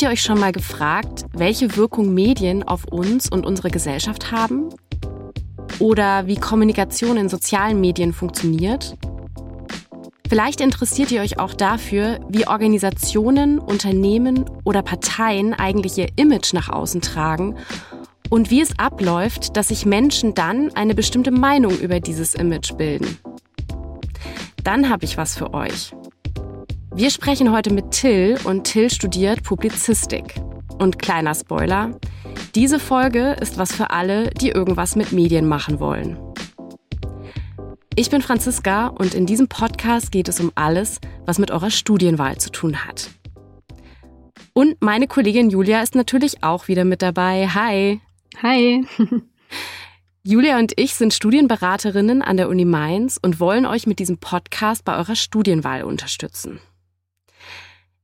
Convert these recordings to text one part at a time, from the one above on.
Habt ihr euch schon mal gefragt, welche Wirkung Medien auf uns und unsere Gesellschaft haben? Oder wie Kommunikation in sozialen Medien funktioniert? Vielleicht interessiert ihr euch auch dafür, wie Organisationen, Unternehmen oder Parteien eigentlich ihr Image nach außen tragen und wie es abläuft, dass sich Menschen dann eine bestimmte Meinung über dieses Image bilden. Dann habe ich was für euch. Wir sprechen heute mit Till und Till studiert Publizistik. Und kleiner Spoiler, diese Folge ist was für alle, die irgendwas mit Medien machen wollen. Ich bin Franziska und in diesem Podcast geht es um alles, was mit eurer Studienwahl zu tun hat. Und meine Kollegin Julia ist natürlich auch wieder mit dabei. Hi. Hi. Julia und ich sind Studienberaterinnen an der Uni Mainz und wollen euch mit diesem Podcast bei eurer Studienwahl unterstützen.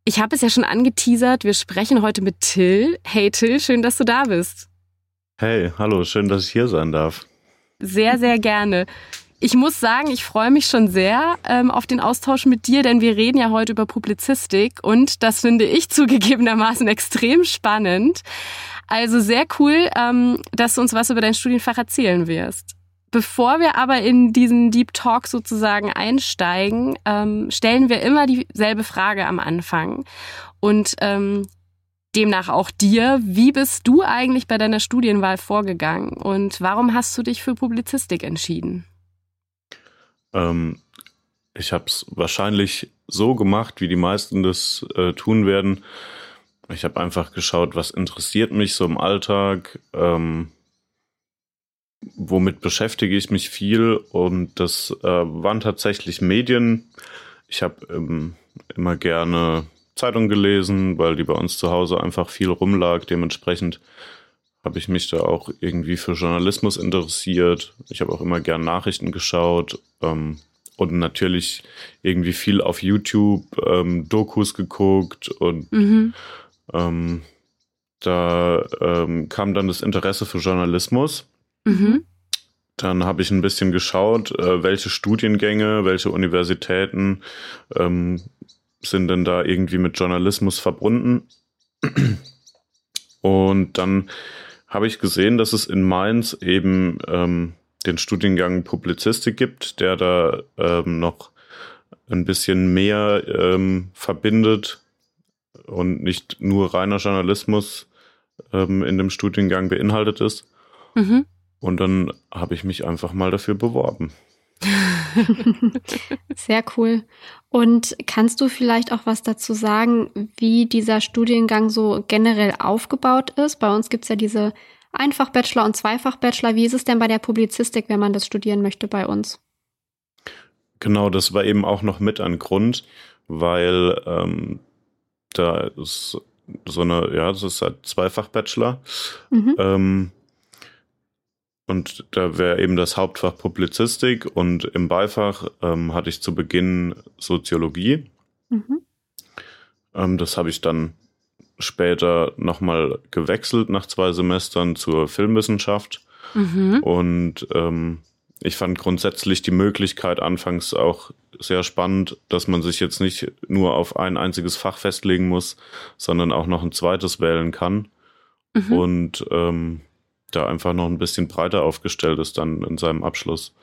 Ich habe es ja schon angeteasert, wir sprechen heute mit Till. Hey Till, schön, dass du da bist. Hey, hallo, schön, dass ich hier sein darf. Sehr, sehr gerne. Ich muss sagen, ich freue mich schon sehr ähm, auf den Austausch mit dir, denn wir reden ja heute über Publizistik und das finde ich zugegebenermaßen extrem spannend. Also sehr cool, ähm, dass du uns was über dein Studienfach erzählen wirst. Bevor wir aber in diesen Deep Talk sozusagen einsteigen, ähm, stellen wir immer dieselbe Frage am Anfang. Und ähm, demnach auch dir, wie bist du eigentlich bei deiner Studienwahl vorgegangen und warum hast du dich für Publizistik entschieden? Ähm, ich habe es wahrscheinlich so gemacht, wie die meisten das äh, tun werden. Ich habe einfach geschaut, was interessiert mich so im Alltag, ähm, womit beschäftige ich mich viel und das äh, waren tatsächlich Medien. Ich habe ähm, immer gerne Zeitung gelesen, weil die bei uns zu Hause einfach viel rumlag. Dementsprechend habe ich mich da auch irgendwie für Journalismus interessiert. Ich habe auch immer gern Nachrichten geschaut ähm, und natürlich irgendwie viel auf YouTube ähm, Dokus geguckt und mhm. ähm, da ähm, kam dann das Interesse für Journalismus. Mhm. Dann habe ich ein bisschen geschaut, äh, welche Studiengänge, welche Universitäten ähm, sind denn da irgendwie mit Journalismus verbunden. Und dann habe ich gesehen, dass es in Mainz eben ähm, den Studiengang Publizistik gibt, der da ähm, noch ein bisschen mehr ähm, verbindet und nicht nur reiner Journalismus ähm, in dem Studiengang beinhaltet ist. Mhm. Und dann habe ich mich einfach mal dafür beworben. Sehr cool. Und kannst du vielleicht auch was dazu sagen, wie dieser Studiengang so generell aufgebaut ist? Bei uns gibt es ja diese Einfach-Bachelor und Zweifach-Bachelor. Wie ist es denn bei der Publizistik, wenn man das studieren möchte bei uns? Genau, das war eben auch noch mit ein Grund, weil ähm, da ist so eine, ja, das ist halt Zweifach-Bachelor. Mhm. Ähm, und da wäre eben das Hauptfach Publizistik und im Beifach ähm, hatte ich zu Beginn Soziologie. Mhm. Ähm, das habe ich dann später nochmal gewechselt nach zwei Semestern zur Filmwissenschaft. Mhm. Und ähm, ich fand grundsätzlich die Möglichkeit anfangs auch sehr spannend, dass man sich jetzt nicht nur auf ein einziges Fach festlegen muss, sondern auch noch ein zweites wählen kann. Mhm. Und ähm, da einfach noch ein bisschen breiter aufgestellt ist dann in seinem Abschluss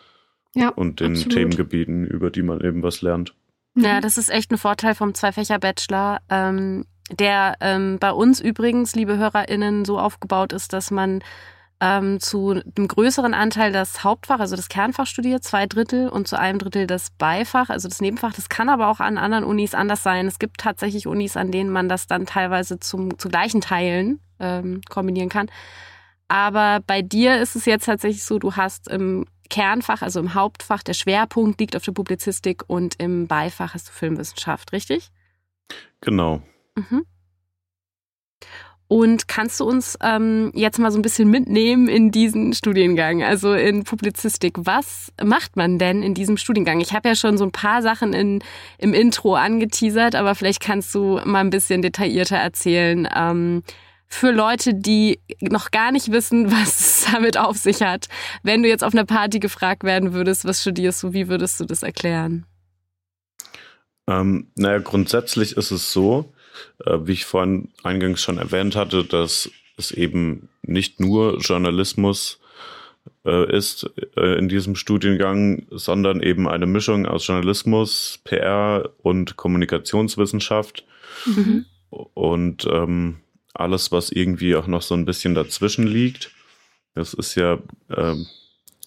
ja, und den absolut. Themengebieten, über die man eben was lernt. Ja, das ist echt ein Vorteil vom Zweifächer-Bachelor, ähm, der ähm, bei uns übrigens, liebe HörerInnen, so aufgebaut ist, dass man ähm, zu einem größeren Anteil das Hauptfach, also das Kernfach studiert, zwei Drittel und zu einem Drittel das Beifach, also das Nebenfach. Das kann aber auch an anderen Unis anders sein. Es gibt tatsächlich Unis, an denen man das dann teilweise zum, zu gleichen Teilen ähm, kombinieren kann. Aber bei dir ist es jetzt tatsächlich so, du hast im Kernfach, also im Hauptfach, der Schwerpunkt liegt auf der Publizistik und im Beifach hast du Filmwissenschaft, richtig? Genau. Mhm. Und kannst du uns ähm, jetzt mal so ein bisschen mitnehmen in diesen Studiengang, also in Publizistik? Was macht man denn in diesem Studiengang? Ich habe ja schon so ein paar Sachen in, im Intro angeteasert, aber vielleicht kannst du mal ein bisschen detaillierter erzählen, ähm, für Leute, die noch gar nicht wissen, was es damit auf sich hat. Wenn du jetzt auf einer Party gefragt werden würdest, was studierst du, wie würdest du das erklären? Ähm, naja, grundsätzlich ist es so, äh, wie ich vorhin eingangs schon erwähnt hatte, dass es eben nicht nur Journalismus äh, ist äh, in diesem Studiengang, sondern eben eine Mischung aus Journalismus, PR und Kommunikationswissenschaft. Mhm. Und ähm, alles, was irgendwie auch noch so ein bisschen dazwischen liegt. Das ist ja äh,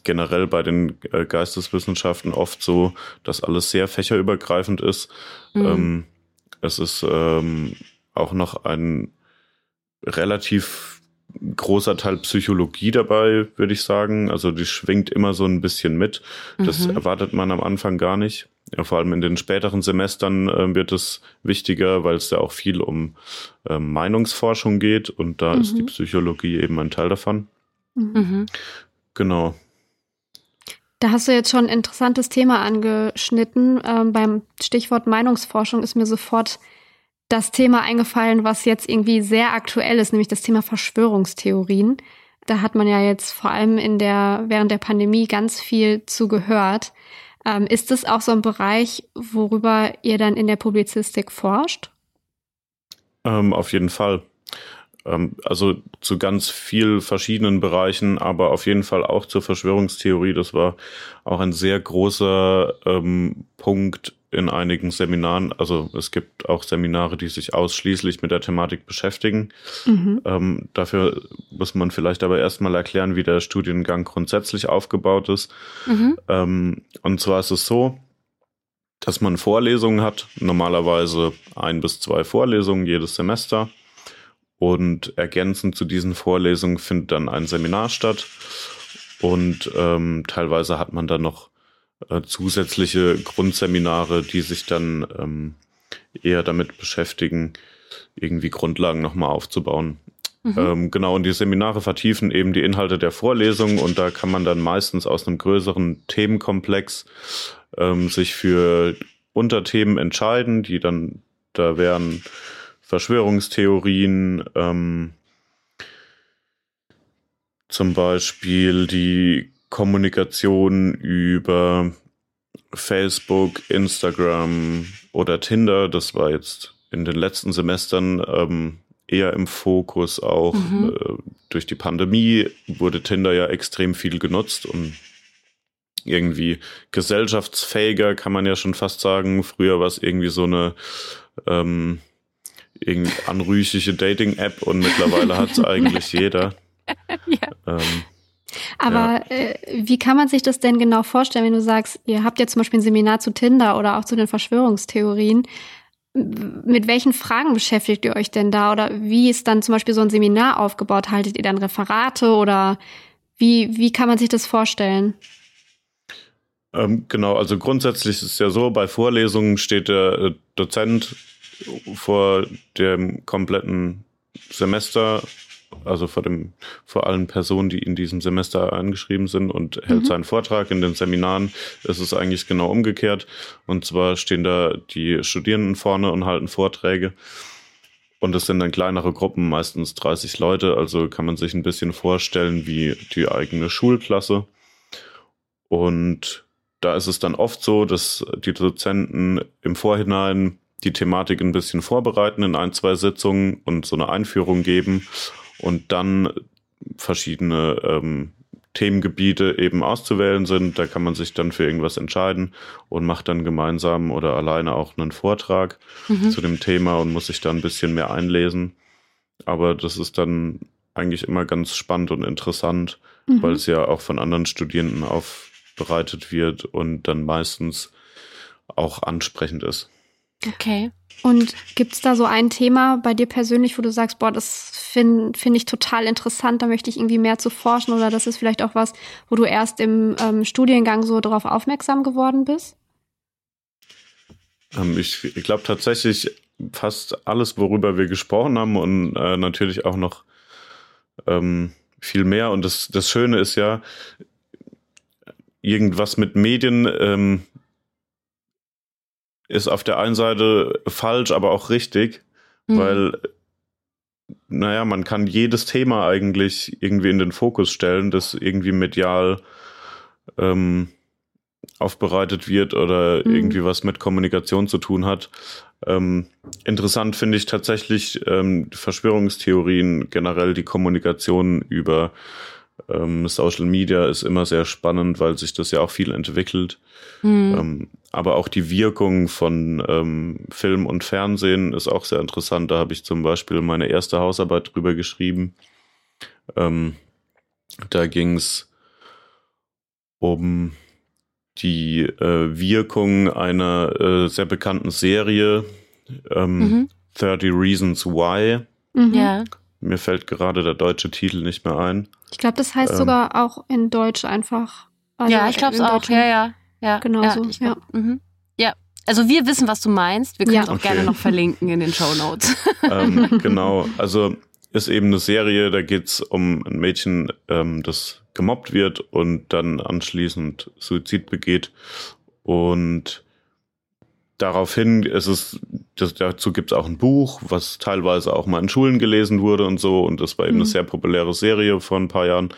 generell bei den äh, Geisteswissenschaften oft so, dass alles sehr fächerübergreifend ist. Mhm. Ähm, es ist ähm, auch noch ein relativ großer Teil Psychologie dabei, würde ich sagen. Also die schwingt immer so ein bisschen mit. Das mhm. erwartet man am Anfang gar nicht. Ja, vor allem in den späteren Semestern äh, wird es wichtiger, weil es da auch viel um äh, Meinungsforschung geht und da mhm. ist die mhm. Psychologie eben ein Teil davon. Mhm. Genau. Da hast du jetzt schon ein interessantes Thema angeschnitten. Ähm, beim Stichwort Meinungsforschung ist mir sofort das Thema eingefallen, was jetzt irgendwie sehr aktuell ist, nämlich das Thema Verschwörungstheorien. Da hat man ja jetzt vor allem in der, während der Pandemie ganz viel zu gehört. Ähm, ist das auch so ein Bereich, worüber ihr dann in der Publizistik forscht? Ähm, auf jeden Fall. Ähm, also zu ganz viel verschiedenen Bereichen, aber auf jeden Fall auch zur Verschwörungstheorie. Das war auch ein sehr großer ähm, Punkt in einigen Seminaren. Also es gibt auch Seminare, die sich ausschließlich mit der Thematik beschäftigen. Mhm. Ähm, dafür muss man vielleicht aber erstmal erklären, wie der Studiengang grundsätzlich aufgebaut ist. Mhm. Ähm, und zwar ist es so, dass man Vorlesungen hat, normalerweise ein bis zwei Vorlesungen jedes Semester. Und ergänzend zu diesen Vorlesungen findet dann ein Seminar statt. Und ähm, teilweise hat man dann noch äh, zusätzliche Grundseminare, die sich dann ähm, eher damit beschäftigen, irgendwie Grundlagen nochmal aufzubauen. Mhm. Ähm, genau, und die Seminare vertiefen eben die Inhalte der Vorlesung und da kann man dann meistens aus einem größeren Themenkomplex ähm, sich für Unterthemen entscheiden, die dann, da wären Verschwörungstheorien, ähm, zum Beispiel die Kommunikation über Facebook, Instagram oder Tinder. Das war jetzt in den letzten Semestern ähm, eher im Fokus auch. Mhm. Äh, durch die Pandemie wurde Tinder ja extrem viel genutzt und irgendwie gesellschaftsfähiger, kann man ja schon fast sagen. Früher war es irgendwie so eine ähm, irgendwie anrüchige Dating-App und mittlerweile hat es eigentlich jeder. ja. Ähm, aber ja. äh, wie kann man sich das denn genau vorstellen, wenn du sagst, ihr habt ja zum Beispiel ein Seminar zu Tinder oder auch zu den Verschwörungstheorien? Mit welchen Fragen beschäftigt ihr euch denn da? Oder wie ist dann zum Beispiel so ein Seminar aufgebaut? Haltet ihr dann Referate oder wie, wie kann man sich das vorstellen? Ähm, genau, also grundsätzlich ist es ja so, bei Vorlesungen steht der äh, Dozent vor dem kompletten Semester also vor dem, vor allen Personen, die in diesem Semester angeschrieben sind und hält mhm. seinen Vortrag. In den Seminaren ist es eigentlich genau umgekehrt. Und zwar stehen da die Studierenden vorne und halten Vorträge. Und es sind dann kleinere Gruppen, meistens 30 Leute. Also kann man sich ein bisschen vorstellen wie die eigene Schulklasse. Und da ist es dann oft so, dass die Dozenten im Vorhinein die Thematik ein bisschen vorbereiten in ein, zwei Sitzungen und so eine Einführung geben und dann verschiedene ähm, Themengebiete eben auszuwählen sind. Da kann man sich dann für irgendwas entscheiden und macht dann gemeinsam oder alleine auch einen Vortrag mhm. zu dem Thema und muss sich dann ein bisschen mehr einlesen. Aber das ist dann eigentlich immer ganz spannend und interessant, mhm. weil es ja auch von anderen Studierenden aufbereitet wird und dann meistens auch ansprechend ist. Okay. Und gibt es da so ein Thema bei dir persönlich, wo du sagst, boah, das finde find ich total interessant, da möchte ich irgendwie mehr zu forschen oder das ist vielleicht auch was, wo du erst im ähm, Studiengang so darauf aufmerksam geworden bist? Ähm, ich, glaube tatsächlich fast alles, worüber wir gesprochen haben und äh, natürlich auch noch ähm, viel mehr. Und das, das Schöne ist ja, irgendwas mit Medien ähm, ist auf der einen Seite falsch, aber auch richtig, mhm. weil, naja, man kann jedes Thema eigentlich irgendwie in den Fokus stellen, das irgendwie medial ähm, aufbereitet wird oder mhm. irgendwie was mit Kommunikation zu tun hat. Ähm, interessant finde ich tatsächlich ähm, Verschwörungstheorien, generell die Kommunikation über ähm, Social Media ist immer sehr spannend, weil sich das ja auch viel entwickelt. Mhm. Ähm, aber auch die Wirkung von ähm, Film und Fernsehen ist auch sehr interessant. Da habe ich zum Beispiel meine erste Hausarbeit drüber geschrieben. Ähm, da ging es um die äh, Wirkung einer äh, sehr bekannten Serie, ähm, mhm. 30 Reasons Why. Mhm. Ja. Mir fällt gerade der deutsche Titel nicht mehr ein. Ich glaube, das heißt ähm, sogar auch in Deutsch einfach. Also ja, ich glaube es auch. Ja, ja. Ja, genau ja, so. Ja. Mhm. ja. Also wir wissen, was du meinst. Wir können es auch okay. gerne noch verlinken in den Show Notes. Ähm, genau. Also ist eben eine Serie, da geht es um ein Mädchen, ähm, das gemobbt wird und dann anschließend Suizid begeht. Und daraufhin ist es, das, dazu gibt es auch ein Buch, was teilweise auch mal in Schulen gelesen wurde und so. Und das war eben mhm. eine sehr populäre Serie vor ein paar Jahren.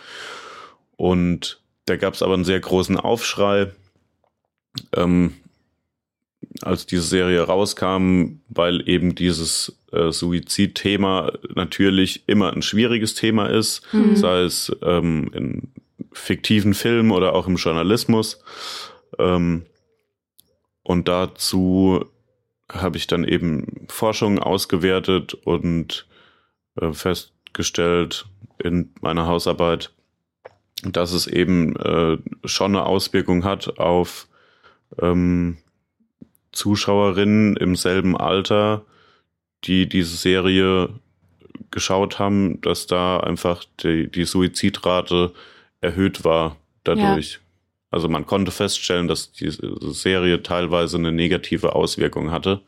Und da gab es aber einen sehr großen Aufschrei, ähm, als diese Serie rauskam, weil eben dieses äh, Suizidthema natürlich immer ein schwieriges Thema ist, mhm. sei es ähm, in fiktiven Filmen oder auch im Journalismus. Ähm, und dazu habe ich dann eben Forschung ausgewertet und äh, festgestellt in meiner Hausarbeit, dass es eben äh, schon eine Auswirkung hat auf ähm, Zuschauerinnen im selben Alter, die diese Serie geschaut haben, dass da einfach die, die Suizidrate erhöht war dadurch. Ja. Also man konnte feststellen, dass die Serie teilweise eine negative Auswirkung hatte.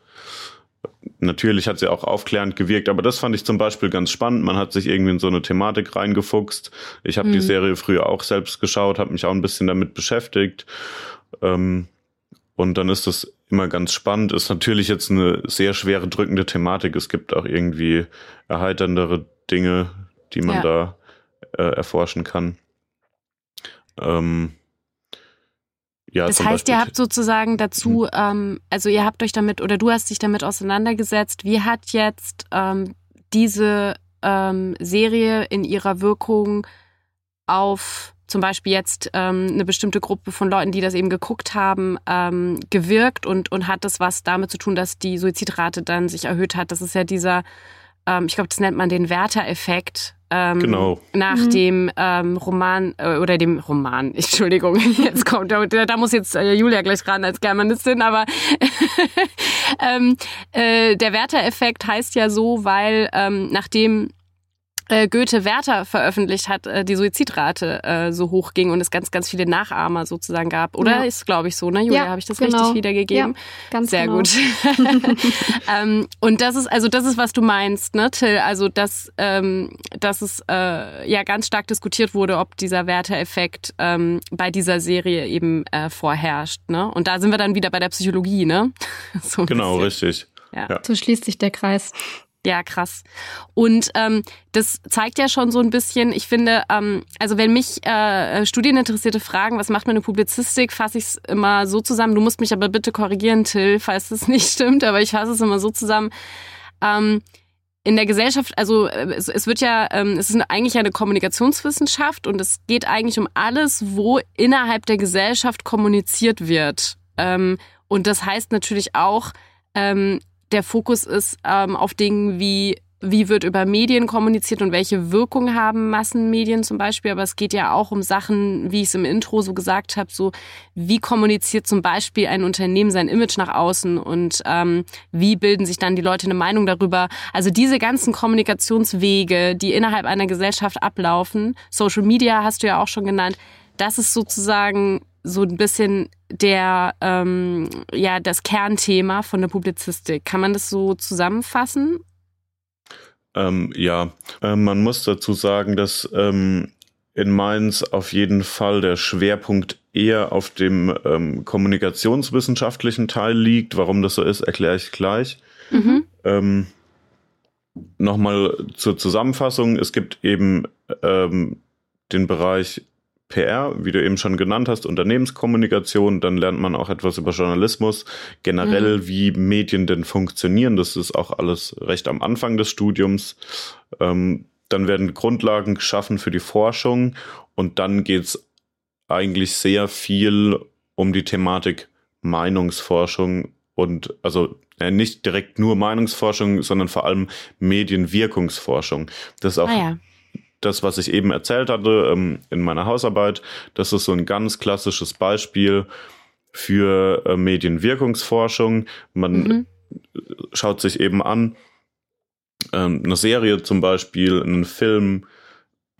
Natürlich hat sie auch aufklärend gewirkt, aber das fand ich zum Beispiel ganz spannend. Man hat sich irgendwie in so eine Thematik reingefuchst. Ich habe mhm. die Serie früher auch selbst geschaut, habe mich auch ein bisschen damit beschäftigt. Ähm, und dann ist das immer ganz spannend. Ist natürlich jetzt eine sehr schwere, drückende Thematik. Es gibt auch irgendwie erheiterndere Dinge, die man ja. da äh, erforschen kann. Ähm, ja, das heißt, Beispiel. ihr habt sozusagen dazu, mhm. ähm, also ihr habt euch damit oder du hast dich damit auseinandergesetzt. Wie hat jetzt ähm, diese ähm, Serie in ihrer Wirkung auf zum Beispiel jetzt ähm, eine bestimmte Gruppe von Leuten, die das eben geguckt haben, ähm, gewirkt und, und hat das was damit zu tun, dass die Suizidrate dann sich erhöht hat? Das ist ja dieser, ähm, ich glaube, das nennt man den Werter-Effekt, ähm, genau. Nach mhm. dem ähm, Roman äh, oder dem Roman, Entschuldigung, jetzt kommt da, da muss jetzt äh, Julia gleich ran als Germanistin, aber ähm, äh, der Werter-Effekt heißt ja so, weil ähm, nachdem Goethe Werther veröffentlicht hat, äh, die Suizidrate äh, so hoch ging und es ganz, ganz viele Nachahmer sozusagen gab. Oder ja. ist, glaube ich, so, ne, Julia? Ja, Habe ich das genau. richtig wiedergegeben? Ja, ganz Sehr genau. gut. ähm, und das ist, also das ist, was du meinst, ne, Till? Also, dass, ähm, dass es äh, ja ganz stark diskutiert wurde, ob dieser Werther-Effekt ähm, bei dieser Serie eben äh, vorherrscht. Ne? Und da sind wir dann wieder bei der Psychologie, ne? so genau, bisschen. richtig. Ja. So schließt sich der Kreis. Ja, krass. Und ähm, das zeigt ja schon so ein bisschen, ich finde, ähm, also wenn mich äh, Studieninteressierte fragen, was macht man in Publizistik, fasse ich es immer so zusammen. Du musst mich aber bitte korrigieren, Till, falls das nicht stimmt, aber ich fasse es immer so zusammen. Ähm, in der Gesellschaft, also äh, es, es wird ja, ähm, es ist eigentlich eine Kommunikationswissenschaft und es geht eigentlich um alles, wo innerhalb der Gesellschaft kommuniziert wird. Ähm, und das heißt natürlich auch, ähm, der Fokus ist ähm, auf Dingen wie wie wird über Medien kommuniziert und welche Wirkung haben Massenmedien zum Beispiel. Aber es geht ja auch um Sachen, wie ich es im Intro so gesagt habe, so wie kommuniziert zum Beispiel ein Unternehmen sein Image nach außen und ähm, wie bilden sich dann die Leute eine Meinung darüber. Also diese ganzen Kommunikationswege, die innerhalb einer Gesellschaft ablaufen, Social Media hast du ja auch schon genannt, das ist sozusagen so ein bisschen der ähm, ja das Kernthema von der Publizistik. Kann man das so zusammenfassen? Ähm, ja, äh, man muss dazu sagen, dass ähm, in Mainz auf jeden Fall der Schwerpunkt eher auf dem ähm, kommunikationswissenschaftlichen Teil liegt. Warum das so ist, erkläre ich gleich. Mhm. Ähm, Nochmal zur Zusammenfassung. Es gibt eben ähm, den Bereich PR, wie du eben schon genannt hast, Unternehmenskommunikation, dann lernt man auch etwas über Journalismus, generell, mhm. wie Medien denn funktionieren. Das ist auch alles recht am Anfang des Studiums. Ähm, dann werden Grundlagen geschaffen für die Forschung und dann geht's eigentlich sehr viel um die Thematik Meinungsforschung und also äh, nicht direkt nur Meinungsforschung, sondern vor allem Medienwirkungsforschung. Das ist auch ah, ja. Das, was ich eben erzählt hatte ähm, in meiner Hausarbeit. Das ist so ein ganz klassisches Beispiel für äh, Medienwirkungsforschung. Man mhm. schaut sich eben an, ähm, eine Serie zum Beispiel, einen Film,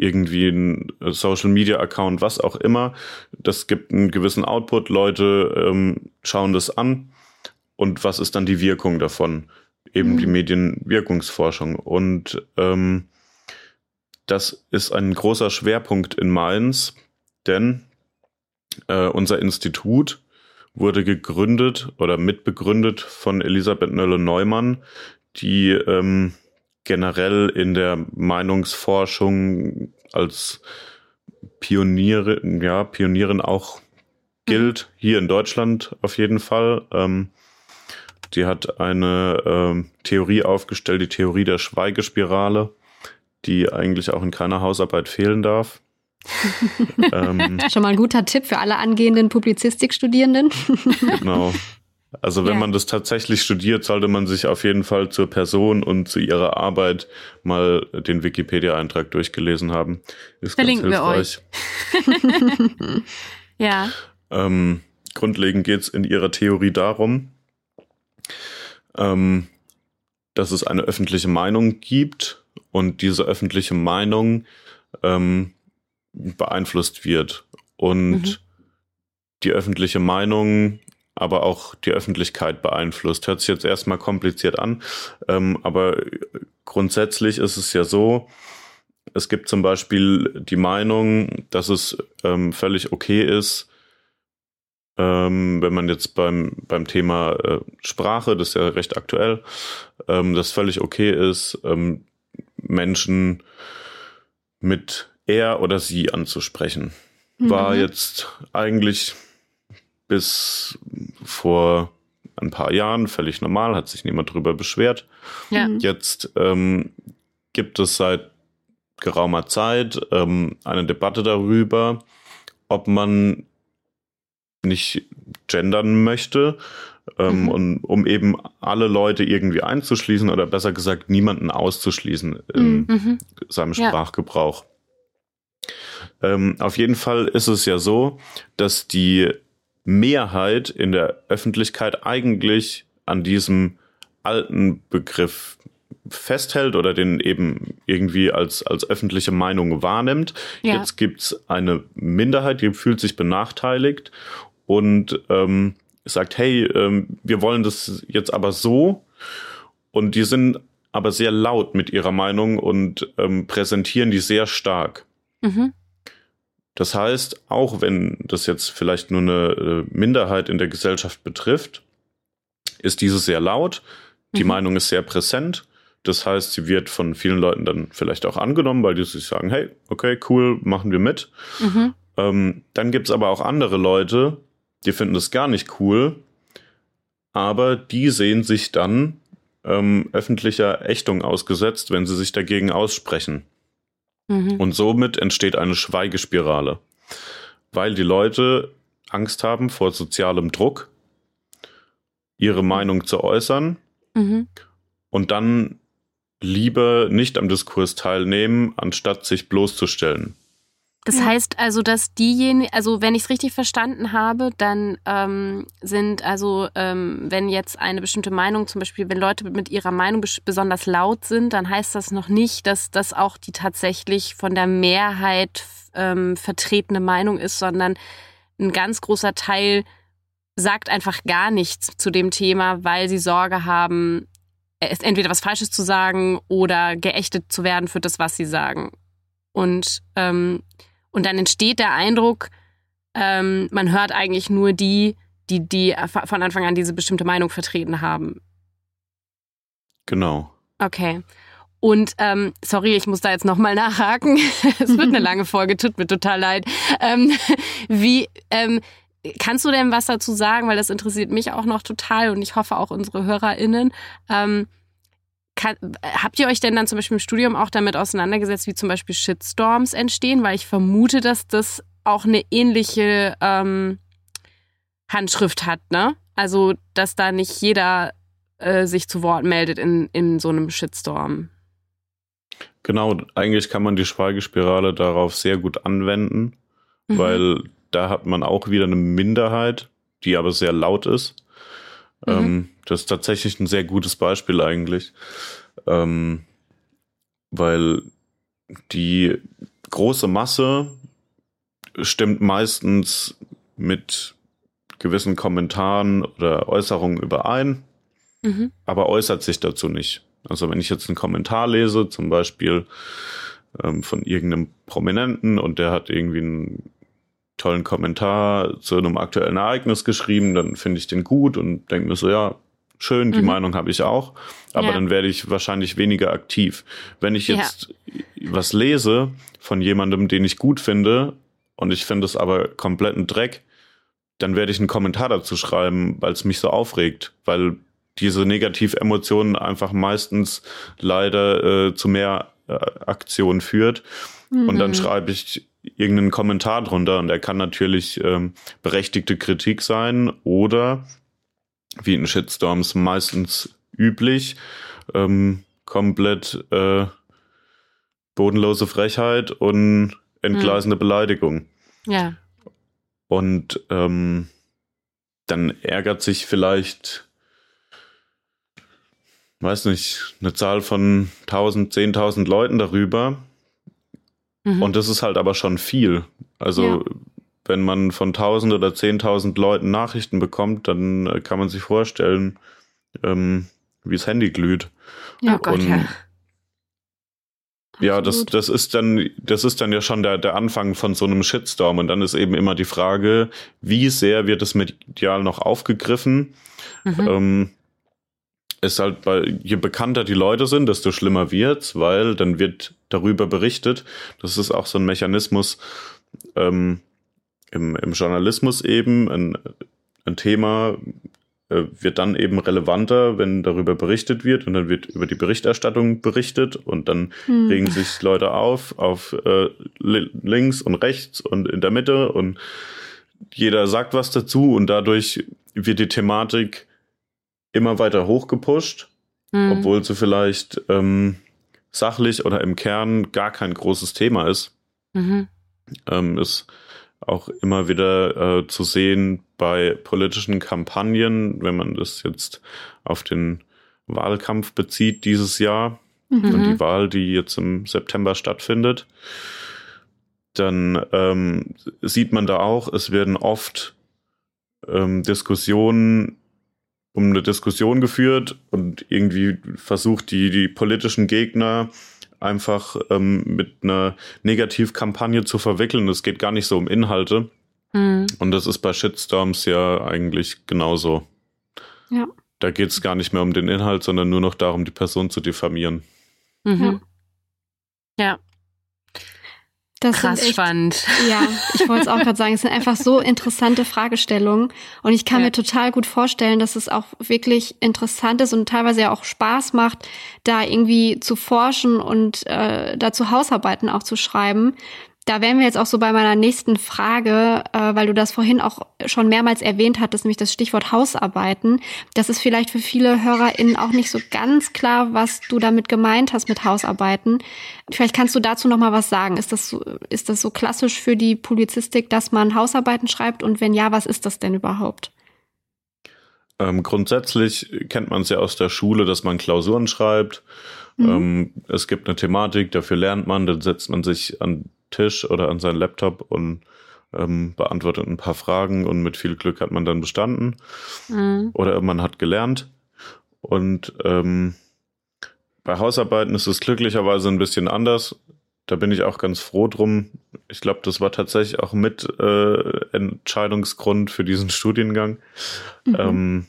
irgendwie ein äh, Social Media Account, was auch immer. Das gibt einen gewissen Output. Leute ähm, schauen das an. Und was ist dann die Wirkung davon? Eben mhm. die Medienwirkungsforschung. Und ähm, das ist ein großer Schwerpunkt in Mainz, denn äh, unser Institut wurde gegründet oder mitbegründet von Elisabeth Nölle-Neumann, die ähm, generell in der Meinungsforschung als Pionierin, ja, Pionierin auch gilt, mhm. hier in Deutschland auf jeden Fall. Ähm, die hat eine ähm, Theorie aufgestellt, die Theorie der Schweigespirale, die eigentlich auch in keiner Hausarbeit fehlen darf. ähm, Schon mal ein guter Tipp für alle angehenden Publizistikstudierenden. genau. Also wenn ja. man das tatsächlich studiert, sollte man sich auf jeden Fall zur Person und zu ihrer Arbeit mal den Wikipedia-Eintrag durchgelesen haben. Ist Verlinken wir euch. ja. Ähm, grundlegend geht es in ihrer Theorie darum, ähm, dass es eine öffentliche Meinung gibt und diese öffentliche Meinung ähm, beeinflusst wird. Und mhm. die öffentliche Meinung aber auch die Öffentlichkeit beeinflusst. Hört sich jetzt erstmal kompliziert an, ähm, aber grundsätzlich ist es ja so, es gibt zum Beispiel die Meinung, dass es ähm, völlig okay ist, ähm, wenn man jetzt beim, beim Thema äh, Sprache, das ist ja recht aktuell, ähm, das völlig okay ist, ähm, Menschen mit er oder sie anzusprechen. War mhm. jetzt eigentlich bis vor ein paar Jahren völlig normal, hat sich niemand drüber beschwert. Ja. Mhm. Jetzt ähm, gibt es seit geraumer Zeit ähm, eine Debatte darüber, ob man nicht gendern möchte, ähm, mhm. und, um eben alle Leute irgendwie einzuschließen oder besser gesagt niemanden auszuschließen in mhm. seinem Sprachgebrauch. Ja. Ähm, auf jeden Fall ist es ja so, dass die Mehrheit in der Öffentlichkeit eigentlich an diesem alten Begriff festhält oder den eben irgendwie als, als öffentliche Meinung wahrnimmt. Ja. Jetzt gibt's eine Minderheit, die fühlt sich benachteiligt und ähm, sagt, hey, ähm, wir wollen das jetzt aber so. Und die sind aber sehr laut mit ihrer Meinung und ähm, präsentieren die sehr stark. Mhm. Das heißt, auch wenn das jetzt vielleicht nur eine äh, Minderheit in der Gesellschaft betrifft, ist diese sehr laut, die mhm. Meinung ist sehr präsent. Das heißt, sie wird von vielen Leuten dann vielleicht auch angenommen, weil die sich sagen, hey, okay, cool, machen wir mit. Mhm. Ähm, dann gibt es aber auch andere Leute, die finden das gar nicht cool, aber die sehen sich dann ähm, öffentlicher Ächtung ausgesetzt, wenn sie sich dagegen aussprechen. Mhm. Und somit entsteht eine Schweigespirale, weil die Leute Angst haben vor sozialem Druck, ihre Meinung zu äußern mhm. und dann lieber nicht am Diskurs teilnehmen, anstatt sich bloßzustellen. Das ja. heißt also, dass diejenigen, also wenn ich es richtig verstanden habe, dann ähm, sind also, ähm, wenn jetzt eine bestimmte Meinung, zum Beispiel, wenn Leute mit ihrer Meinung besonders laut sind, dann heißt das noch nicht, dass das auch die tatsächlich von der Mehrheit ähm, vertretene Meinung ist, sondern ein ganz großer Teil sagt einfach gar nichts zu dem Thema, weil sie Sorge haben, entweder was Falsches zu sagen oder geächtet zu werden für das, was sie sagen. Und ähm, und dann entsteht der Eindruck, ähm, man hört eigentlich nur die, die, die von Anfang an diese bestimmte Meinung vertreten haben. Genau. Okay. Und ähm, sorry, ich muss da jetzt nochmal nachhaken. es wird eine lange Folge, tut mir total leid. Ähm, wie ähm, kannst du denn was dazu sagen? Weil das interessiert mich auch noch total und ich hoffe auch unsere HörerInnen. Ähm, kann, habt ihr euch denn dann zum Beispiel im Studium auch damit auseinandergesetzt, wie zum Beispiel Shitstorms entstehen? Weil ich vermute, dass das auch eine ähnliche ähm, Handschrift hat, ne? Also, dass da nicht jeder äh, sich zu Wort meldet in, in so einem Shitstorm. Genau, eigentlich kann man die Schweigespirale darauf sehr gut anwenden, mhm. weil da hat man auch wieder eine Minderheit, die aber sehr laut ist. Mhm. Ähm, das ist tatsächlich ein sehr gutes Beispiel eigentlich, ähm, weil die große Masse stimmt meistens mit gewissen Kommentaren oder Äußerungen überein, mhm. aber äußert sich dazu nicht. Also wenn ich jetzt einen Kommentar lese, zum Beispiel ähm, von irgendeinem Prominenten und der hat irgendwie einen tollen Kommentar zu einem aktuellen Ereignis geschrieben, dann finde ich den gut und denke mir so, ja, schön, die mhm. Meinung habe ich auch, aber ja. dann werde ich wahrscheinlich weniger aktiv. Wenn ich jetzt ja. was lese von jemandem, den ich gut finde und ich finde es aber kompletten Dreck, dann werde ich einen Kommentar dazu schreiben, weil es mich so aufregt, weil diese Negativemotionen einfach meistens leider äh, zu mehr äh, Aktionen führt. Mhm. Und dann mhm. schreibe ich irgendeinen Kommentar drunter und er kann natürlich ähm, berechtigte Kritik sein oder wie in Shitstorms meistens üblich, ähm, komplett äh, bodenlose Frechheit und entgleisende mhm. Beleidigung. Ja. Und ähm, dann ärgert sich vielleicht, weiß nicht, eine Zahl von 1000, 10.000 Leuten darüber. Mhm. Und das ist halt aber schon viel. Also ja. Wenn man von 1000 oder 10.000 Leuten Nachrichten bekommt, dann äh, kann man sich vorstellen, ähm, wie das Handy glüht. Ja, Gott, Und ja. Ja, das, das ist dann, das ist dann ja schon der, der Anfang von so einem Shitstorm. Und dann ist eben immer die Frage, wie sehr wird es medial noch aufgegriffen? Mhm. Ähm, ist halt, weil je bekannter die Leute sind, desto schlimmer wird's, weil dann wird darüber berichtet. Das ist auch so ein Mechanismus ähm, im, im Journalismus eben, ein, ein Thema, äh, wird dann eben relevanter, wenn darüber berichtet wird und dann wird über die Berichterstattung berichtet und dann hm. regen sich Leute auf, auf äh, links und rechts und in der Mitte und jeder sagt was dazu und dadurch wird die Thematik immer weiter hochgepusht, hm. obwohl sie vielleicht ähm, sachlich oder im Kern gar kein großes Thema ist. Mhm. Ähm, ist auch immer wieder äh, zu sehen bei politischen Kampagnen, wenn man das jetzt auf den Wahlkampf bezieht dieses Jahr mhm. und die Wahl, die jetzt im September stattfindet, dann ähm, sieht man da auch, es werden oft ähm, Diskussionen um eine Diskussion geführt und irgendwie versucht die, die politischen Gegner einfach ähm, mit einer Negativkampagne zu verwickeln. Es geht gar nicht so um Inhalte. Mhm. Und das ist bei Shitstorms ja eigentlich genauso. Ja. Da geht es gar nicht mehr um den Inhalt, sondern nur noch darum, die Person zu diffamieren. Mhm. Ja. Das Krass echt, spannend. Ja, ich wollte es auch gerade sagen, es sind einfach so interessante Fragestellungen und ich kann ja. mir total gut vorstellen, dass es auch wirklich interessant ist und teilweise ja auch Spaß macht, da irgendwie zu forschen und äh, dazu Hausarbeiten auch zu schreiben, da wären wir jetzt auch so bei meiner nächsten Frage, äh, weil du das vorhin auch schon mehrmals erwähnt hattest, nämlich das Stichwort Hausarbeiten. Das ist vielleicht für viele HörerInnen auch nicht so ganz klar, was du damit gemeint hast mit Hausarbeiten. Vielleicht kannst du dazu noch mal was sagen. Ist das so, ist das so klassisch für die Polizistik, dass man Hausarbeiten schreibt? Und wenn ja, was ist das denn überhaupt? Ähm, grundsätzlich kennt man es ja aus der Schule, dass man Klausuren schreibt. Mhm. Ähm, es gibt eine Thematik, dafür lernt man, dann setzt man sich an Tisch oder an seinen Laptop und ähm, beantwortet ein paar Fragen und mit viel Glück hat man dann bestanden. Mhm. Oder man hat gelernt. Und ähm, bei Hausarbeiten ist es glücklicherweise ein bisschen anders. Da bin ich auch ganz froh drum. Ich glaube, das war tatsächlich auch mit äh, Entscheidungsgrund für diesen Studiengang. Mhm. Ähm,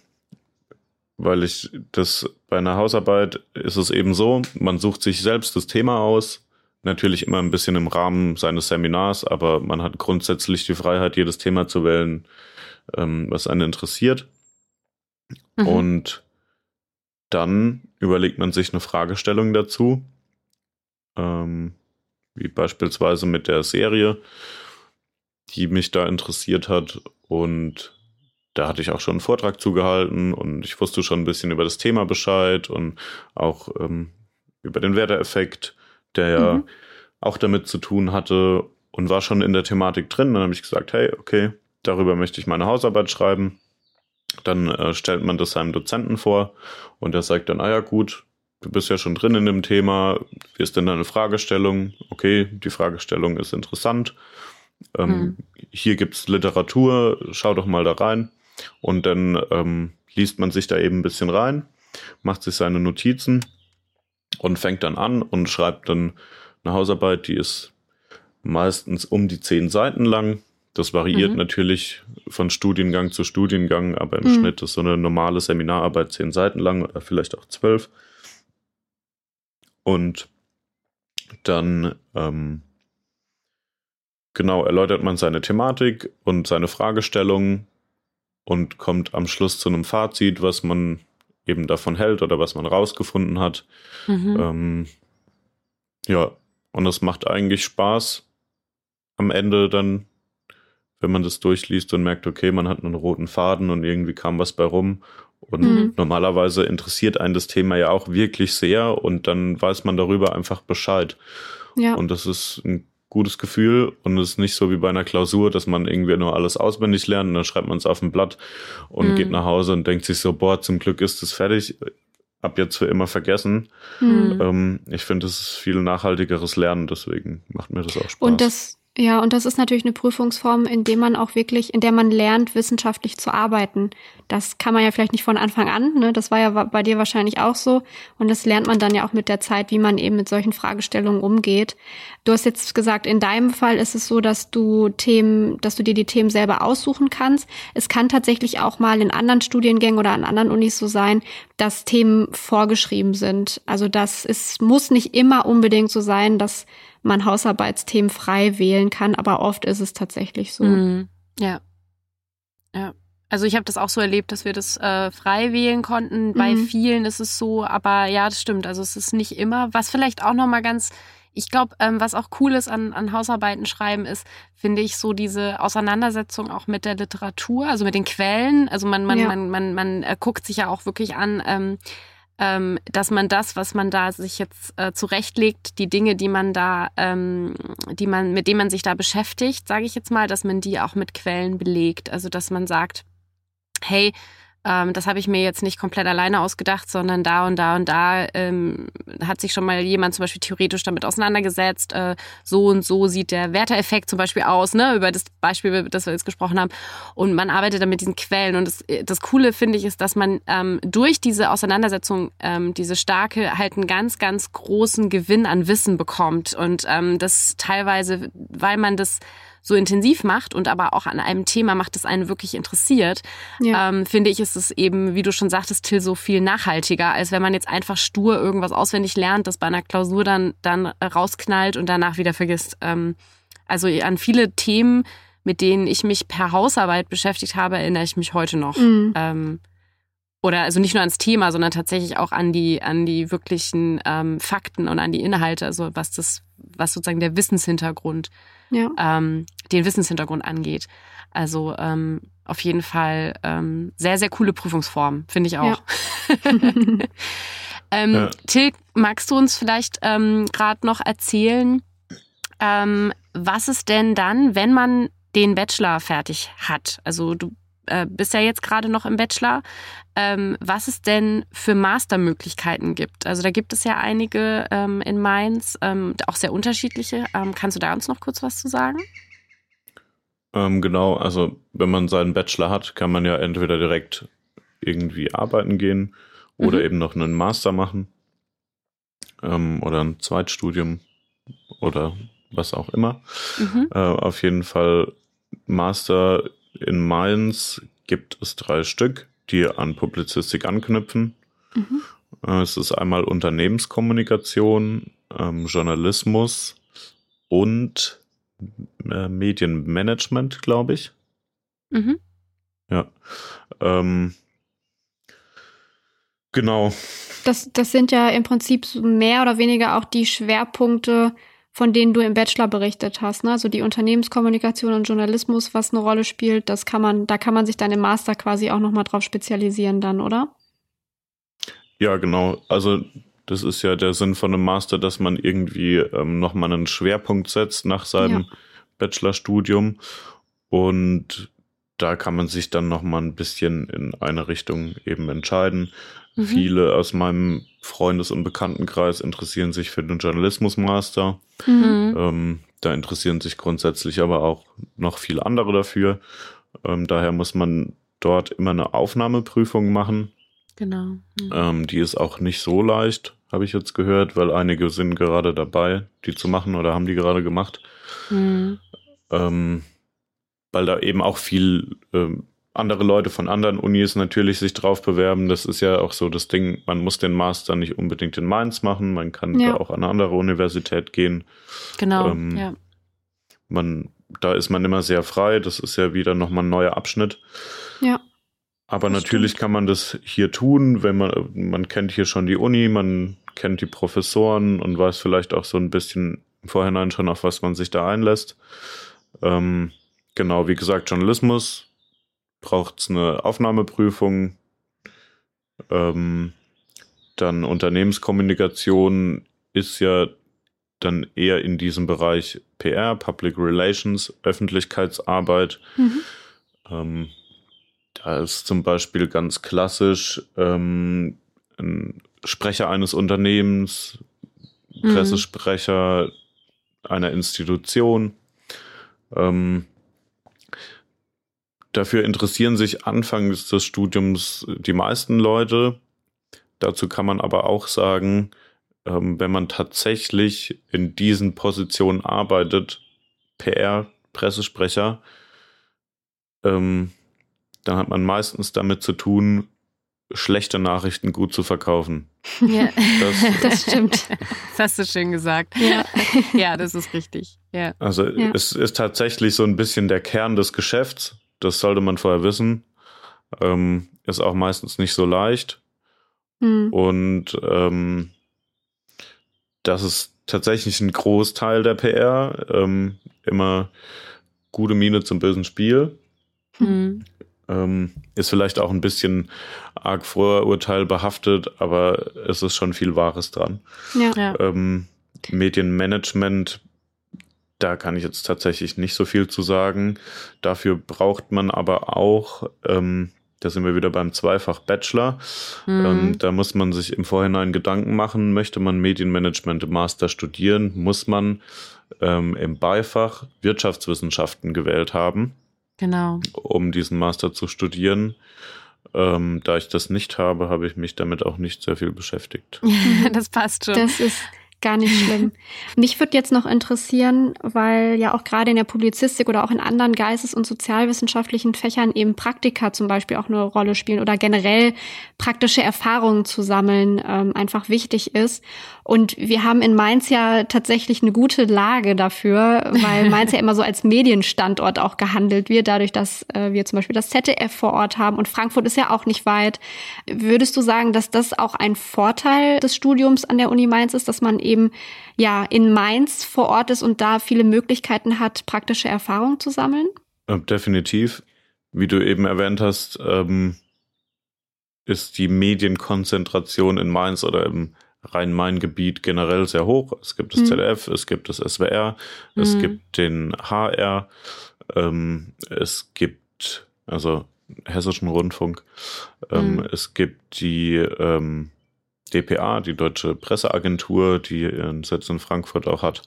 weil ich das bei einer Hausarbeit ist es eben so, man sucht sich selbst das Thema aus, natürlich immer ein bisschen im Rahmen seines Seminars, aber man hat grundsätzlich die Freiheit, jedes Thema zu wählen, ähm, was einen interessiert. Mhm. Und dann überlegt man sich eine Fragestellung dazu, ähm, wie beispielsweise mit der Serie, die mich da interessiert hat. Und da hatte ich auch schon einen Vortrag zugehalten und ich wusste schon ein bisschen über das Thema Bescheid und auch ähm, über den Werteeffekt, der ja mhm. auch damit zu tun hatte und war schon in der Thematik drin. Dann habe ich gesagt, hey, okay, darüber möchte ich meine Hausarbeit schreiben. Dann äh, stellt man das seinem Dozenten vor und der sagt dann, ah ja gut, du bist ja schon drin in dem Thema, wie ist denn deine Fragestellung? Okay, die Fragestellung ist interessant. Ähm, hm. Hier gibt's Literatur, schau doch mal da rein. Und dann ähm, liest man sich da eben ein bisschen rein, macht sich seine Notizen und fängt dann an und schreibt dann eine Hausarbeit, die ist meistens um die zehn Seiten lang. Das variiert mhm. natürlich von Studiengang zu Studiengang, aber im mhm. Schnitt ist so eine normale Seminararbeit zehn Seiten lang oder vielleicht auch zwölf. Und dann ähm, genau erläutert man seine Thematik und seine Fragestellungen und kommt am Schluss zu einem Fazit, was man eben davon hält oder was man rausgefunden hat. Mhm. Ähm, ja, und es macht eigentlich Spaß am Ende dann, wenn man das durchliest und merkt, okay, man hat einen roten Faden und irgendwie kam was bei rum. Und mhm. normalerweise interessiert einen das Thema ja auch wirklich sehr und dann weiß man darüber einfach Bescheid. Ja. Und das ist ein gutes Gefühl und es ist nicht so wie bei einer Klausur, dass man irgendwie nur alles auswendig lernt und dann schreibt man es auf ein Blatt und mhm. geht nach Hause und denkt sich so, boah, zum Glück ist es fertig, ab jetzt für immer vergessen. Mhm. Ähm, ich finde, es ist viel nachhaltigeres Lernen, deswegen macht mir das auch Spaß. Und das ja, und das ist natürlich eine Prüfungsform, in der man auch wirklich, in der man lernt, wissenschaftlich zu arbeiten. Das kann man ja vielleicht nicht von Anfang an, ne? Das war ja bei dir wahrscheinlich auch so. Und das lernt man dann ja auch mit der Zeit, wie man eben mit solchen Fragestellungen umgeht. Du hast jetzt gesagt, in deinem Fall ist es so, dass du Themen, dass du dir die Themen selber aussuchen kannst. Es kann tatsächlich auch mal in anderen Studiengängen oder an anderen Unis so sein, dass Themen vorgeschrieben sind. Also das ist, muss nicht immer unbedingt so sein, dass man Hausarbeitsthemen frei wählen kann, aber oft ist es tatsächlich so. Mhm. Ja. Ja. Also ich habe das auch so erlebt, dass wir das äh, frei wählen konnten. Bei mhm. vielen ist es so, aber ja, das stimmt. Also es ist nicht immer. Was vielleicht auch noch mal ganz, ich glaube, ähm, was auch cool ist an, an Hausarbeiten schreiben, ist, finde ich, so diese Auseinandersetzung auch mit der Literatur, also mit den Quellen. Also man man ja. man man man äh, guckt sich ja auch wirklich an. Ähm, ähm, dass man das, was man da sich jetzt äh, zurechtlegt, die Dinge, die man da, ähm, die man, mit denen man sich da beschäftigt, sage ich jetzt mal, dass man die auch mit Quellen belegt. Also dass man sagt, hey, ähm, das habe ich mir jetzt nicht komplett alleine ausgedacht, sondern da und da und da ähm, hat sich schon mal jemand zum Beispiel theoretisch damit auseinandergesetzt. Äh, so und so sieht der Werteeffekt zum Beispiel aus, ne, über das Beispiel, das wir jetzt gesprochen haben. Und man arbeitet dann mit diesen Quellen. Und das, das Coole finde ich ist, dass man ähm, durch diese Auseinandersetzung, ähm, diese starke, halt einen ganz, ganz großen Gewinn an Wissen bekommt. Und ähm, das teilweise, weil man das so intensiv macht und aber auch an einem Thema macht, das einen wirklich interessiert, ja. ähm, finde ich, ist es eben, wie du schon sagtest, Till, so viel nachhaltiger, als wenn man jetzt einfach stur irgendwas auswendig lernt, das bei einer Klausur dann, dann rausknallt und danach wieder vergisst. Ähm, also an viele Themen, mit denen ich mich per Hausarbeit beschäftigt habe, erinnere ich mich heute noch. Mhm. Ähm, oder also nicht nur ans Thema, sondern tatsächlich auch an die an die wirklichen ähm, Fakten und an die Inhalte, also was das, was sozusagen der Wissenshintergrund ja. ähm, den Wissenshintergrund angeht. Also ähm, auf jeden Fall ähm, sehr, sehr coole Prüfungsform, finde ich auch. Ja. ähm, ja. Till, magst du uns vielleicht ähm, gerade noch erzählen, ähm, was ist denn dann, wenn man den Bachelor fertig hat? Also du äh, bist ja jetzt gerade noch im Bachelor, ähm, was es denn für Mastermöglichkeiten gibt. Also da gibt es ja einige ähm, in Mainz, ähm, auch sehr unterschiedliche. Ähm, kannst du da uns noch kurz was zu sagen? Ähm, genau, also wenn man seinen Bachelor hat, kann man ja entweder direkt irgendwie arbeiten gehen oder mhm. eben noch einen Master machen ähm, oder ein Zweitstudium oder was auch immer. Mhm. Äh, auf jeden Fall Master in Mainz gibt es drei Stück. die an Publizistik anknüpfen. Mhm. Äh, es ist einmal Unternehmenskommunikation, ähm, Journalismus und äh, Medienmanagement, glaube ich. Mhm. Ja. Ähm, genau. Das, das sind ja im Prinzip mehr oder weniger auch die Schwerpunkte, von denen du im Bachelor berichtet hast. Ne? Also die Unternehmenskommunikation und Journalismus, was eine Rolle spielt, das kann man, da kann man sich dann im Master quasi auch nochmal drauf spezialisieren dann, oder? Ja, genau. Also das ist ja der Sinn von einem Master, dass man irgendwie ähm, nochmal einen Schwerpunkt setzt nach seinem ja. Bachelorstudium. Und da kann man sich dann nochmal ein bisschen in eine Richtung eben entscheiden. Mhm. Viele aus meinem Freundes- und Bekanntenkreis interessieren sich für den Journalismusmaster. Mhm. Ähm, da interessieren sich grundsätzlich aber auch noch viele andere dafür. Ähm, daher muss man dort immer eine Aufnahmeprüfung machen. Genau. Mhm. Ähm, die ist auch nicht so leicht, habe ich jetzt gehört, weil einige sind gerade dabei, die zu machen oder haben die gerade gemacht. Mhm. Ähm, weil da eben auch viel ähm, andere Leute von anderen Unis natürlich sich drauf bewerben. Das ist ja auch so das Ding, man muss den Master nicht unbedingt in Mainz machen, man kann ja. auch an eine andere Universität gehen. Genau, ähm, ja. Man, da ist man immer sehr frei, das ist ja wieder nochmal ein neuer Abschnitt. Ja. Aber natürlich stimmt. kann man das hier tun, wenn man, man kennt hier schon die Uni, man kennt die Professoren und weiß vielleicht auch so ein bisschen im Vorhinein schon, auf was man sich da einlässt. Ähm, genau, wie gesagt, Journalismus braucht es eine Aufnahmeprüfung. Ähm, dann Unternehmenskommunikation ist ja dann eher in diesem Bereich PR, Public Relations, Öffentlichkeitsarbeit. Mhm. Ähm, da ist zum Beispiel ganz klassisch ähm, ein Sprecher eines Unternehmens, mhm. Pressesprecher einer Institution. Ähm, dafür interessieren sich anfangs des Studiums die meisten Leute. Dazu kann man aber auch sagen, ähm, wenn man tatsächlich in diesen Positionen arbeitet, PR, Pressesprecher, ähm, dann hat man meistens damit zu tun, schlechte Nachrichten gut zu verkaufen. Ja, das, das stimmt. Das hast du schön gesagt. Ja, ja das ist richtig. Ja. Also ja. es ist tatsächlich so ein bisschen der Kern des Geschäfts. Das sollte man vorher wissen. Ähm, ist auch meistens nicht so leicht. Mhm. Und ähm, das ist tatsächlich ein Großteil der PR. Ähm, immer gute Miene zum bösen Spiel. Mhm. Ähm, ist vielleicht auch ein bisschen arg Vorurteil behaftet, aber es ist schon viel Wahres dran. Ja. Ähm, Medienmanagement, da kann ich jetzt tatsächlich nicht so viel zu sagen. Dafür braucht man aber auch, ähm, da sind wir wieder beim Zweifach-Bachelor. Mhm. Ähm, da muss man sich im Vorhinein Gedanken machen, möchte man Medienmanagement im Master studieren, muss man ähm, im Beifach Wirtschaftswissenschaften gewählt haben. Genau. Um diesen Master zu studieren. Ähm, da ich das nicht habe, habe ich mich damit auch nicht sehr viel beschäftigt. das passt schon. Das ist Gar nicht schlimm. Mich würde jetzt noch interessieren, weil ja auch gerade in der Publizistik oder auch in anderen geistes- und sozialwissenschaftlichen Fächern eben Praktika zum Beispiel auch eine Rolle spielen oder generell praktische Erfahrungen zu sammeln ähm, einfach wichtig ist. Und wir haben in Mainz ja tatsächlich eine gute Lage dafür, weil Mainz ja immer so als Medienstandort auch gehandelt wird, dadurch, dass äh, wir zum Beispiel das ZDF vor Ort haben und Frankfurt ist ja auch nicht weit. Würdest du sagen, dass das auch ein Vorteil des Studiums an der Uni Mainz ist, dass man eben eben ja in Mainz vor Ort ist und da viele Möglichkeiten hat, praktische Erfahrungen zu sammeln? Definitiv. Wie du eben erwähnt hast, ähm, ist die Medienkonzentration in Mainz oder im Rhein-Main-Gebiet generell sehr hoch. Es gibt das mhm. ZDF, es gibt das SWR, mhm. es gibt den HR, ähm, es gibt also Hessischen Rundfunk, ähm, mhm. es gibt die ähm, DPA, die Deutsche Presseagentur, die ihren Sitz in Frankfurt auch hat.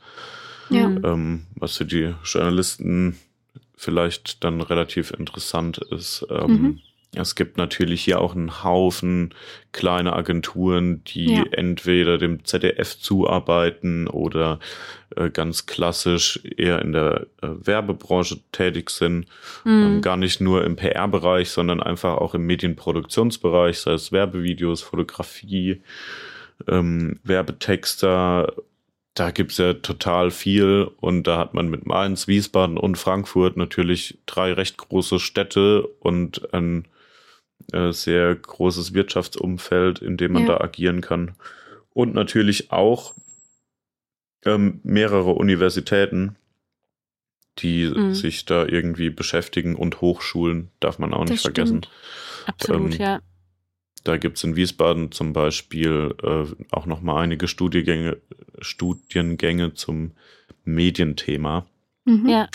Ja. Ähm, was für die Journalisten vielleicht dann relativ interessant ist. Ähm, mhm. Es gibt natürlich hier auch einen Haufen kleine Agenturen, die ja. entweder dem ZDF zuarbeiten oder äh, ganz klassisch eher in der äh, Werbebranche tätig sind. Mhm. Ähm, gar nicht nur im PR-Bereich, sondern einfach auch im Medienproduktionsbereich, sei es Werbevideos, Fotografie, ähm, Werbetexter. Da gibt's ja total viel und da hat man mit Mainz, Wiesbaden und Frankfurt natürlich drei recht große Städte und ein äh, sehr großes Wirtschaftsumfeld, in dem man ja. da agieren kann. Und natürlich auch ähm, mehrere Universitäten, die mhm. sich da irgendwie beschäftigen und Hochschulen, darf man auch das nicht stimmt. vergessen. Absolut, ähm, ja. Da gibt es in Wiesbaden zum Beispiel äh, auch nochmal einige Studiengänge, Studiengänge zum Medienthema. Mhm. Ja.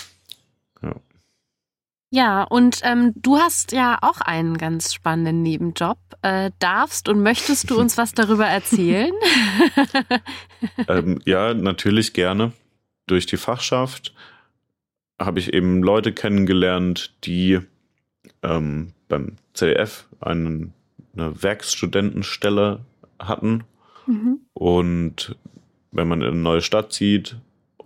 Ja, und ähm, du hast ja auch einen ganz spannenden Nebenjob. Äh, darfst und möchtest du uns was darüber erzählen? ähm, ja, natürlich gerne. Durch die Fachschaft habe ich eben Leute kennengelernt, die ähm, beim CDF einen, eine Werkstudentenstelle hatten. Mhm. Und wenn man in eine neue Stadt zieht,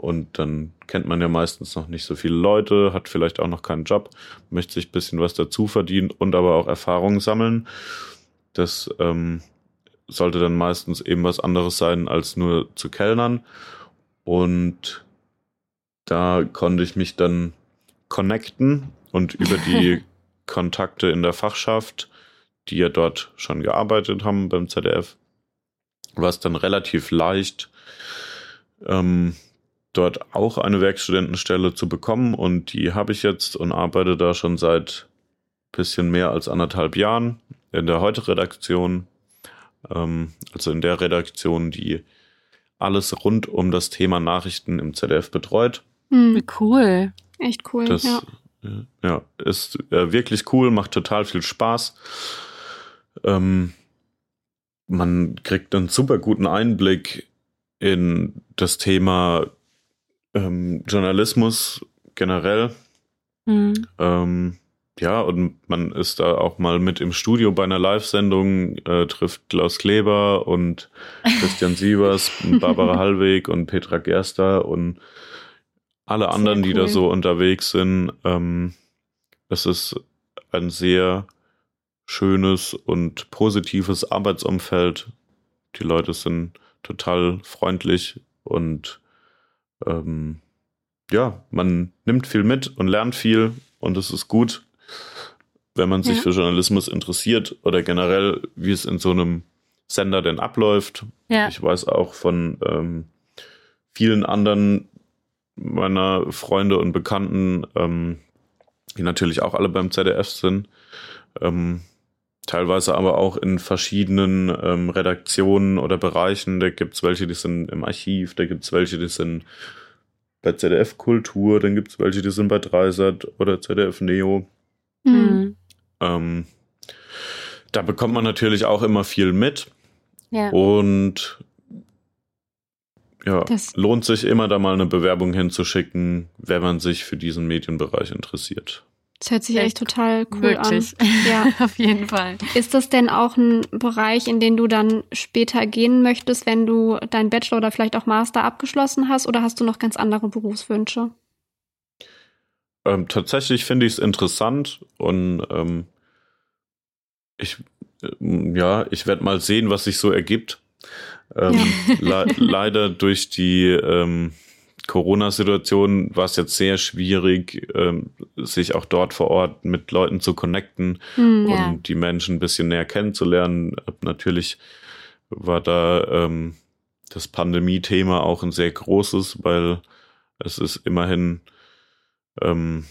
und dann kennt man ja meistens noch nicht so viele Leute, hat vielleicht auch noch keinen Job, möchte sich ein bisschen was dazu verdienen und aber auch Erfahrungen sammeln. Das ähm, sollte dann meistens eben was anderes sein, als nur zu kellnern. Und da konnte ich mich dann connecten und über die Kontakte in der Fachschaft, die ja dort schon gearbeitet haben beim ZDF, war es dann relativ leicht, ähm, dort auch eine Werkstudentenstelle zu bekommen und die habe ich jetzt und arbeite da schon seit bisschen mehr als anderthalb Jahren in der Heute-Redaktion, ähm, also in der Redaktion, die alles rund um das Thema Nachrichten im ZDF betreut. Mhm. Cool. Echt cool. Das, ja. ja, ist äh, wirklich cool, macht total viel Spaß. Ähm, man kriegt einen super guten Einblick in das Thema ähm, Journalismus generell. Mhm. Ähm, ja, und man ist da auch mal mit im Studio bei einer Live-Sendung, äh, trifft Klaus Kleber und Christian Sievers, Barbara Hallweg und Petra Gerster und alle anderen, cool. die da so unterwegs sind. Ähm, es ist ein sehr schönes und positives Arbeitsumfeld. Die Leute sind total freundlich und ähm, ja, man nimmt viel mit und lernt viel und es ist gut, wenn man sich ja. für Journalismus interessiert oder generell, wie es in so einem Sender denn abläuft. Ja. Ich weiß auch von ähm, vielen anderen meiner Freunde und Bekannten, ähm, die natürlich auch alle beim ZDF sind, ähm, teilweise aber auch in verschiedenen ähm, Redaktionen oder Bereichen. Da gibt es welche, die sind im Archiv, da gibt es welche, die sind bei ZDF Kultur, dann gibt es welche, die sind bei Dreisat oder ZDF Neo. Mhm. Ähm, da bekommt man natürlich auch immer viel mit. Ja. Und ja, das lohnt sich immer da mal eine Bewerbung hinzuschicken, wenn man sich für diesen Medienbereich interessiert. Das hört sich echt total cool Wirklich. an. Ja, auf jeden Fall. Ist das denn auch ein Bereich, in den du dann später gehen möchtest, wenn du deinen Bachelor oder vielleicht auch Master abgeschlossen hast, oder hast du noch ganz andere Berufswünsche? Ähm, tatsächlich finde ich es interessant und ähm, ich, äh, ja, ich werde mal sehen, was sich so ergibt. Ähm, ja. le leider durch die ähm, Corona-Situation war es jetzt sehr schwierig, ähm, sich auch dort vor Ort mit Leuten zu connecten mm, und ja. die Menschen ein bisschen näher kennenzulernen. Natürlich war da ähm, das Pandemie-Thema auch ein sehr großes, weil es ist immerhin ähm,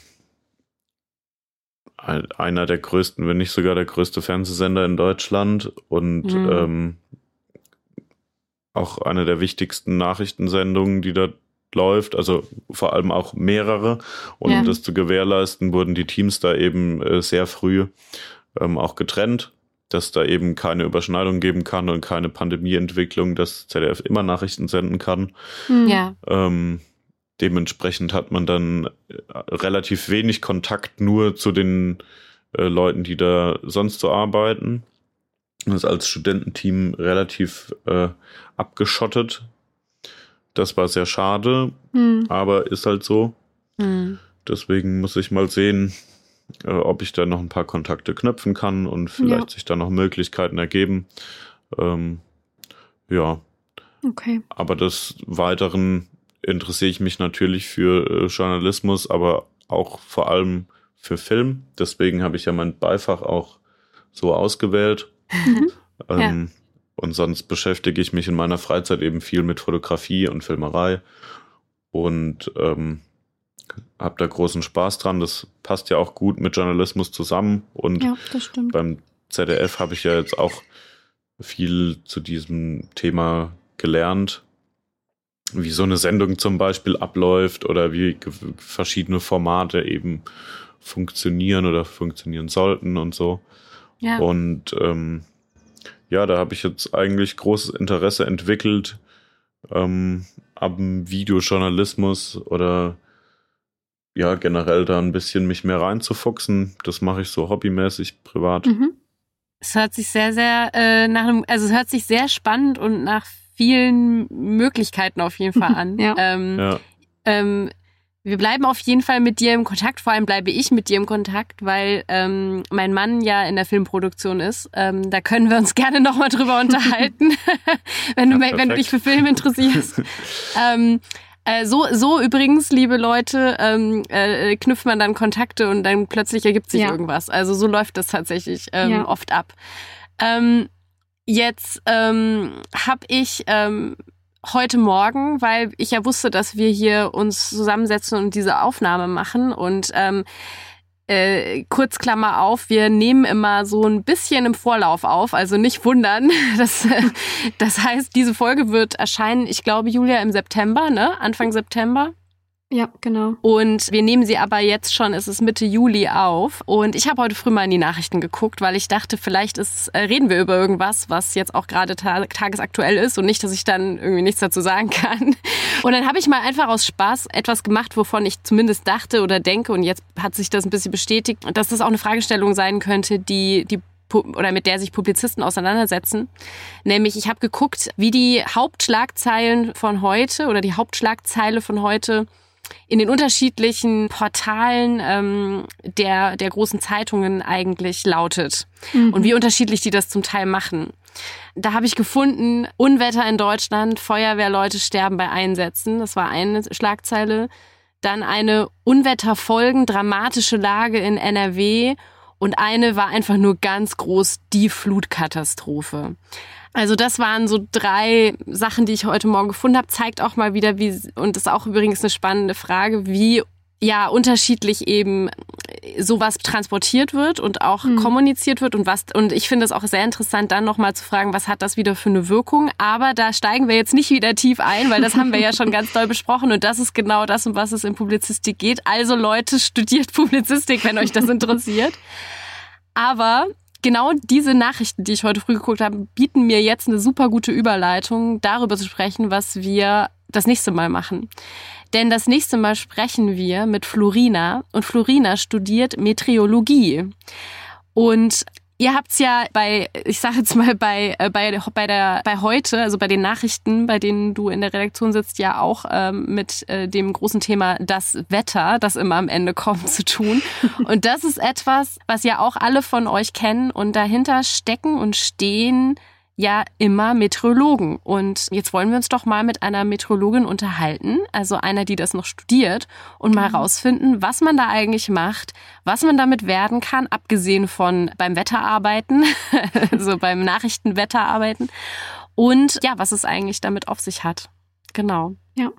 einer der größten, wenn nicht sogar der größte Fernsehsender in Deutschland und mm. auch eine der wichtigsten Nachrichtensendungen, die da läuft, also vor allem auch mehrere. Und ja. um das zu gewährleisten, wurden die Teams da eben äh, sehr früh ähm, auch getrennt, dass da eben keine Überschneidung geben kann und keine Pandemieentwicklung, dass ZDF immer Nachrichten senden kann. Hm. Ja. Ähm, dementsprechend hat man dann äh, relativ wenig Kontakt nur zu den äh, Leuten, die da sonst so arbeiten. Das ist als Studententeam relativ äh, abgeschottet. Das war sehr schade, mhm. aber ist halt so. Mhm. Deswegen muss ich mal sehen, äh, ob ich da noch ein paar Kontakte knöpfen kann und vielleicht ja. sich da noch Möglichkeiten ergeben. Ähm, ja. Okay. Aber des Weiteren interessiere ich mich natürlich für äh, Journalismus, aber auch vor allem für Film. Deswegen habe ich ja mein Beifach auch so ausgewählt. Mhm. Ähm, ja. Und sonst beschäftige ich mich in meiner Freizeit eben viel mit Fotografie und Filmerei und ähm, habe da großen Spaß dran. Das passt ja auch gut mit Journalismus zusammen. Und ja, beim ZDF habe ich ja jetzt auch viel zu diesem Thema gelernt, wie so eine Sendung zum Beispiel abläuft oder wie verschiedene Formate eben funktionieren oder funktionieren sollten und so. Ja. Und ähm, ja, da habe ich jetzt eigentlich großes Interesse entwickelt ähm, am Videojournalismus oder ja, generell da ein bisschen mich mehr reinzufuchsen. Das mache ich so hobbymäßig, privat. Mhm. Es hört sich sehr, sehr äh, nach einem, also es hört sich sehr spannend und nach vielen Möglichkeiten auf jeden Fall an. ja. Ähm, ja. Ähm, wir bleiben auf jeden Fall mit dir im Kontakt. Vor allem bleibe ich mit dir im Kontakt, weil ähm, mein Mann ja in der Filmproduktion ist. Ähm, da können wir uns gerne nochmal drüber unterhalten, wenn, du, ja, wenn du dich für Film interessierst. ähm, äh, so, so übrigens, liebe Leute, ähm, äh, knüpft man dann Kontakte und dann plötzlich ergibt sich ja. irgendwas. Also so läuft das tatsächlich ähm, ja. oft ab. Ähm, jetzt ähm, habe ich ähm, heute Morgen, weil ich ja wusste, dass wir hier uns zusammensetzen und diese Aufnahme machen und ähm, äh, kurz Klammer auf, wir nehmen immer so ein bisschen im Vorlauf auf, also nicht wundern. Das, das heißt, diese Folge wird erscheinen, ich glaube, Julia, im September, ne? Anfang September. Ja, genau. Und wir nehmen sie aber jetzt schon, es ist Mitte Juli auf. Und ich habe heute früh mal in die Nachrichten geguckt, weil ich dachte, vielleicht ist, äh, reden wir über irgendwas, was jetzt auch gerade ta tagesaktuell ist und nicht, dass ich dann irgendwie nichts dazu sagen kann. Und dann habe ich mal einfach aus Spaß etwas gemacht, wovon ich zumindest dachte oder denke, und jetzt hat sich das ein bisschen bestätigt, dass das auch eine Fragestellung sein könnte, die die oder mit der sich Publizisten auseinandersetzen. Nämlich, ich habe geguckt, wie die Hauptschlagzeilen von heute oder die Hauptschlagzeile von heute in den unterschiedlichen Portalen ähm, der, der großen Zeitungen eigentlich lautet mhm. und wie unterschiedlich die das zum Teil machen. Da habe ich gefunden, Unwetter in Deutschland, Feuerwehrleute sterben bei Einsätzen. Das war eine Schlagzeile. Dann eine Unwetterfolgen, dramatische Lage in NRW. Und eine war einfach nur ganz groß die Flutkatastrophe. Also das waren so drei Sachen, die ich heute Morgen gefunden habe. Zeigt auch mal wieder, wie, und das ist auch übrigens eine spannende Frage, wie ja unterschiedlich eben sowas transportiert wird und auch mhm. kommuniziert wird und was und ich finde es auch sehr interessant dann nochmal zu fragen, was hat das wieder für eine Wirkung, aber da steigen wir jetzt nicht wieder tief ein, weil das haben wir ja schon ganz doll besprochen und das ist genau das, um was es in Publizistik geht. Also Leute, studiert Publizistik, wenn euch das interessiert. Aber genau diese Nachrichten, die ich heute früh geguckt habe, bieten mir jetzt eine super gute Überleitung, darüber zu sprechen, was wir das nächste Mal machen. Denn das nächste Mal sprechen wir mit Florina und Florina studiert Meteorologie. Und Ihr habt's ja bei, ich sage jetzt mal bei äh, bei bei der bei heute, also bei den Nachrichten, bei denen du in der Redaktion sitzt, ja auch ähm, mit äh, dem großen Thema das Wetter, das immer am Ende kommt, zu tun. Und das ist etwas, was ja auch alle von euch kennen und dahinter stecken und stehen ja immer Meteorologen. Und jetzt wollen wir uns doch mal mit einer Meteorologin unterhalten, also einer, die das noch studiert, und mal mhm. rausfinden, was man da eigentlich macht, was man damit werden kann, abgesehen von beim Wetterarbeiten, also beim Nachrichtenwetterarbeiten. Und ja, was es eigentlich damit auf sich hat. Genau. Ja.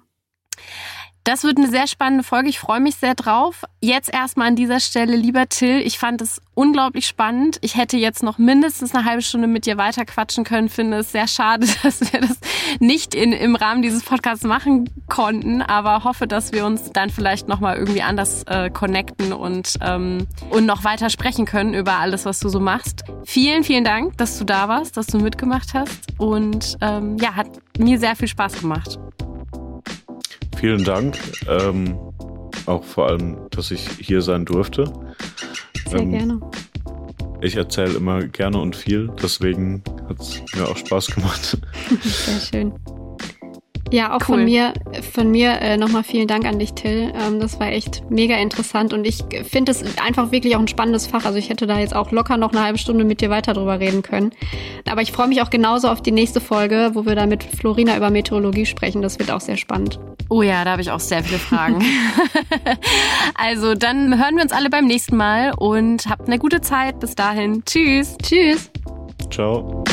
Das wird eine sehr spannende Folge. Ich freue mich sehr drauf. Jetzt erstmal an dieser Stelle, lieber Till, ich fand es unglaublich spannend. Ich hätte jetzt noch mindestens eine halbe Stunde mit dir weiter quatschen können. Finde es sehr schade, dass wir das nicht in, im Rahmen dieses Podcasts machen konnten, aber hoffe, dass wir uns dann vielleicht nochmal irgendwie anders äh, connecten und, ähm, und noch weiter sprechen können über alles, was du so machst. Vielen, vielen Dank, dass du da warst, dass du mitgemacht hast und ähm, ja, hat mir sehr viel Spaß gemacht vielen Dank. Ähm, auch vor allem, dass ich hier sein durfte. Sehr ähm, gerne. ich erzähle immer gerne und viel, deswegen hat es mir auch Spaß gemacht. Sehr schön. Ja, auch cool. von mir, von mir äh, nochmal vielen Dank an dich, Till. Ähm, das war echt mega interessant und ich finde es einfach wirklich auch ein spannendes Fach. Also ich hätte da jetzt auch locker noch eine halbe Stunde mit dir weiter drüber reden können. Aber ich freue mich auch genauso auf die nächste Folge, wo wir da mit Florina über Meteorologie sprechen. Das wird auch sehr spannend. Oh ja, da habe ich auch sehr viele Fragen. also dann hören wir uns alle beim nächsten Mal und habt eine gute Zeit. Bis dahin. Tschüss. Tschüss. Ciao.